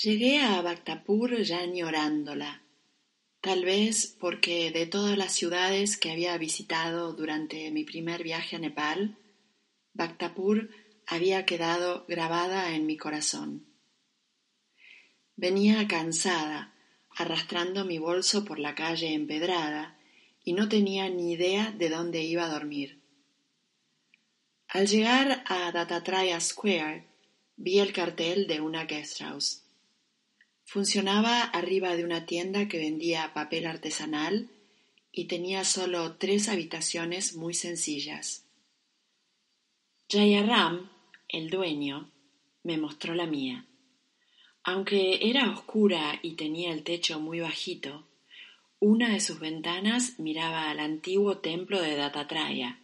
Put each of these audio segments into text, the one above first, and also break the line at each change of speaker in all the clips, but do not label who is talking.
Llegué a Bhaktapur ya añorándola, tal vez porque de todas las ciudades que había visitado durante mi primer viaje a Nepal, Bhaktapur había quedado grabada en mi corazón. Venía cansada, arrastrando mi bolso por la calle empedrada, y no tenía ni idea de dónde iba a dormir. Al llegar a Datatraya Square, vi el cartel de una guest. Funcionaba arriba de una tienda que vendía papel artesanal y tenía solo tres habitaciones muy sencillas. Jayaram, el dueño, me mostró la mía. Aunque era oscura y tenía el techo muy bajito, una de sus ventanas miraba al antiguo templo de Datatraya,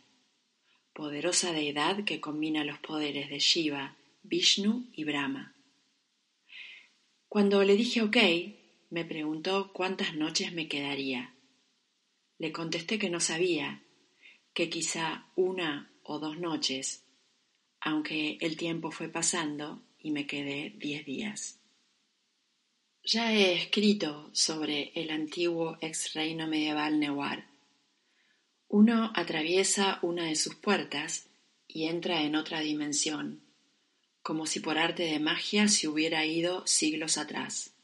poderosa deidad que combina los poderes de Shiva, Vishnu y Brahma. Cuando le dije ok, me preguntó cuántas noches me quedaría. Le contesté que no sabía, que quizá una o dos noches, aunque el tiempo fue pasando y me quedé diez días. Ya he escrito sobre el antiguo ex reino medieval Newar. Uno atraviesa una de sus puertas y entra en otra dimensión, como si por arte de magia se hubiera ido siglos atrás.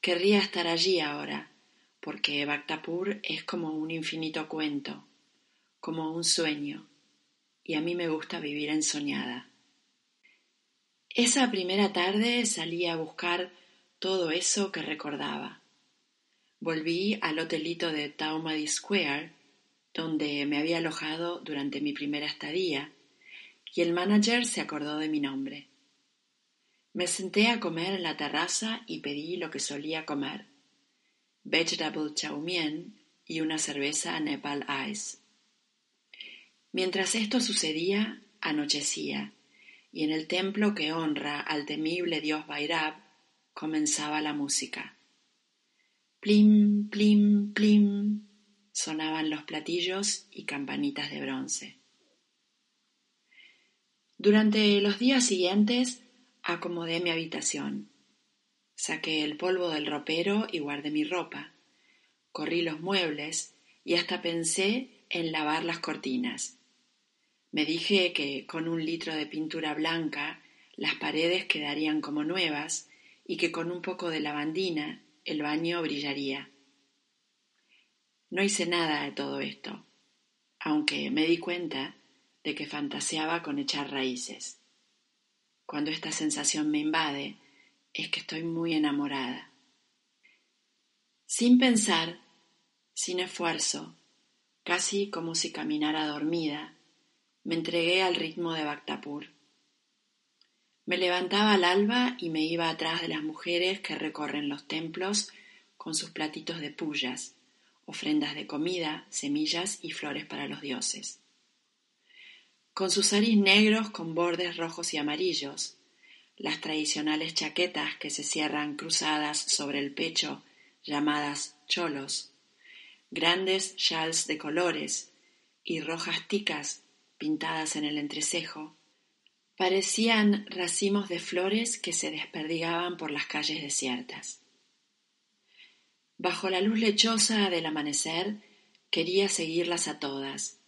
Querría estar allí ahora, porque Bhaktapur es como un infinito cuento, como un sueño, y a mí me gusta vivir ensoñada. Esa primera tarde salí a buscar todo eso que recordaba. Volví al hotelito de Taumadi Square, donde me había alojado durante mi primera estadía, y el manager se acordó de mi nombre. Me senté a comer en la terraza y pedí lo que solía comer, vegetable chow mein y una cerveza Nepal Ice. Mientras esto sucedía, anochecía, y en el templo que honra al temible dios Vairab comenzaba la música. Plim, plim, plim, sonaban los platillos y campanitas de bronce. Durante los días siguientes acomodé mi habitación. Saqué el polvo del ropero y guardé mi ropa. Corrí los muebles y hasta pensé en lavar las cortinas. Me dije que con un litro de pintura blanca las paredes quedarían como nuevas y que con un poco de lavandina el baño brillaría. No hice nada de todo esto, aunque me di cuenta de que fantaseaba con echar raíces. Cuando esta sensación me invade, es que estoy muy enamorada. Sin pensar, sin esfuerzo, casi como si caminara dormida, me entregué al ritmo de Bhaktapur. Me levantaba al alba y me iba atrás de las mujeres que recorren los templos con sus platitos de pullas, ofrendas de comida, semillas y flores para los dioses con sus saris negros con bordes rojos y amarillos, las tradicionales chaquetas que se cierran cruzadas sobre el pecho, llamadas cholos, grandes shawls de colores y rojas ticas pintadas en el entrecejo, parecían racimos de flores que se desperdigaban por las calles desiertas. Bajo la luz lechosa del amanecer quería seguirlas a todas,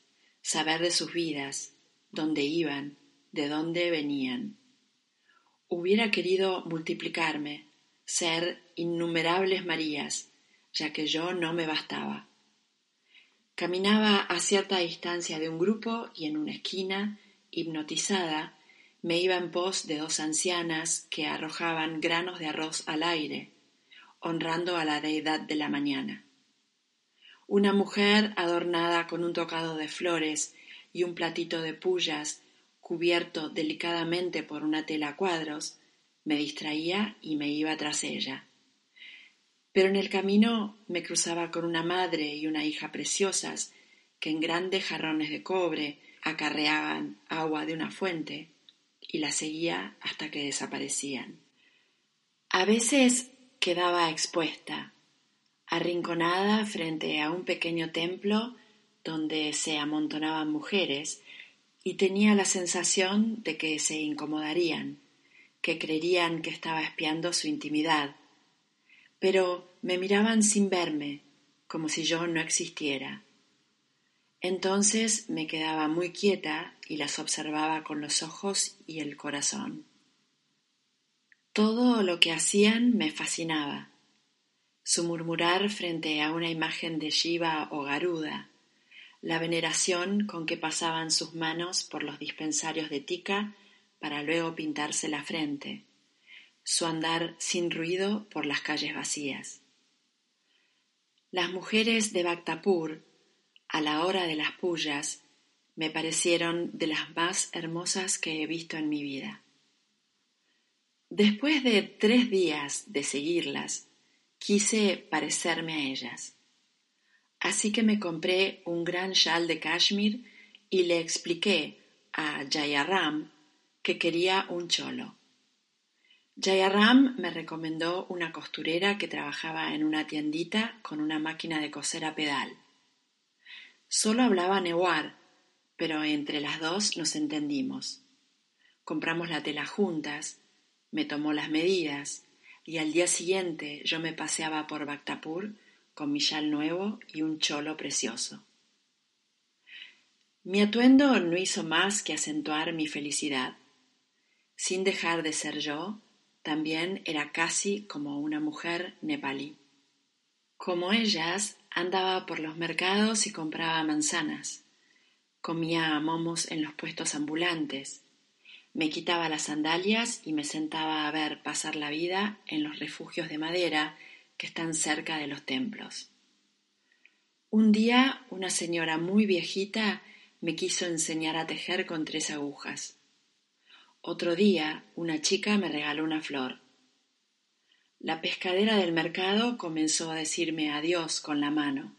saber de sus vidas, dónde iban, de dónde venían. Hubiera querido multiplicarme, ser innumerables Marías, ya que yo no me bastaba. Caminaba a cierta distancia de un grupo y en una esquina, hipnotizada, me iba en pos de dos ancianas que arrojaban granos de arroz al aire, honrando a la deidad de la mañana. Una mujer adornada con un tocado de flores y un platito de pullas cubierto delicadamente por una tela a cuadros, me distraía y me iba tras ella. Pero en el camino me cruzaba con una madre y una hija preciosas que en grandes jarrones de cobre acarreaban agua de una fuente y la seguía hasta que desaparecían. A veces quedaba expuesta, arrinconada frente a un pequeño templo donde se amontonaban mujeres y tenía la sensación de que se incomodarían, que creerían que estaba espiando su intimidad, pero me miraban sin verme, como si yo no existiera. Entonces me quedaba muy quieta y las observaba con los ojos y el corazón. Todo lo que hacían me fascinaba. Su murmurar frente a una imagen de Shiva o Garuda, la veneración con que pasaban sus manos por los dispensarios de tica para luego pintarse la frente, su andar sin ruido por las calles vacías. Las mujeres de Bhaktapur a la hora de las pullas, me parecieron de las más hermosas que he visto en mi vida. Después de tres días de seguirlas, quise parecerme a ellas. Así que me compré un gran chal de cashmere y le expliqué a Jayaram que quería un cholo. Jayaram me recomendó una costurera que trabajaba en una tiendita con una máquina de coser a pedal. Solo hablaba Newar, pero entre las dos nos entendimos. Compramos la tela juntas, me tomó las medidas, y al día siguiente yo me paseaba por Bactapur con mi chal nuevo y un cholo precioso. Mi atuendo no hizo más que acentuar mi felicidad. Sin dejar de ser yo, también era casi como una mujer nepalí. Como ellas, andaba por los mercados y compraba manzanas. Comía momos en los puestos ambulantes. Me quitaba las sandalias y me sentaba a ver pasar la vida en los refugios de madera que están cerca de los templos. Un día una señora muy viejita me quiso enseñar a tejer con tres agujas. Otro día una chica me regaló una flor. La pescadera del mercado comenzó a decirme adiós con la mano.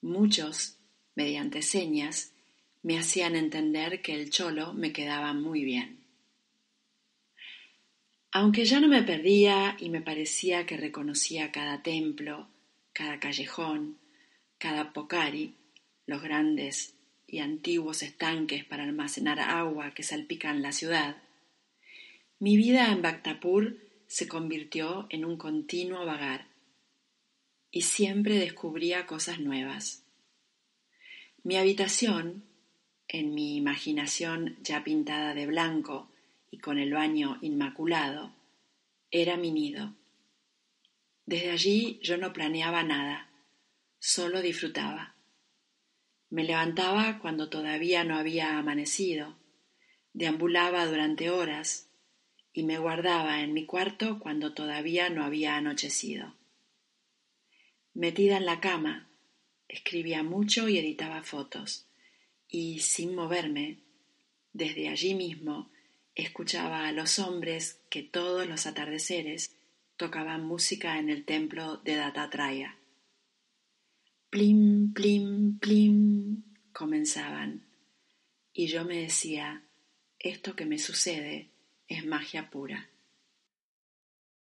Muchos, mediante señas, me hacían entender que el cholo me quedaba muy bien. Aunque ya no me perdía y me parecía que reconocía cada templo, cada callejón, cada pocari, los grandes y antiguos estanques para almacenar agua que salpican la ciudad, mi vida en Bactapur se convirtió en un continuo vagar y siempre descubría cosas nuevas. Mi habitación, en mi imaginación ya pintada de blanco y con el baño inmaculado, era mi nido. Desde allí yo no planeaba nada, solo disfrutaba. Me levantaba cuando todavía no había amanecido, deambulaba durante horas, y me guardaba en mi cuarto cuando todavía no había anochecido. Metida en la cama, escribía mucho y editaba fotos, y sin moverme, desde allí mismo, escuchaba a los hombres que todos los atardeceres tocaban música en el templo de Datatraya. Plim, plim, plim, comenzaban, y yo me decía, esto que me sucede es magia pura.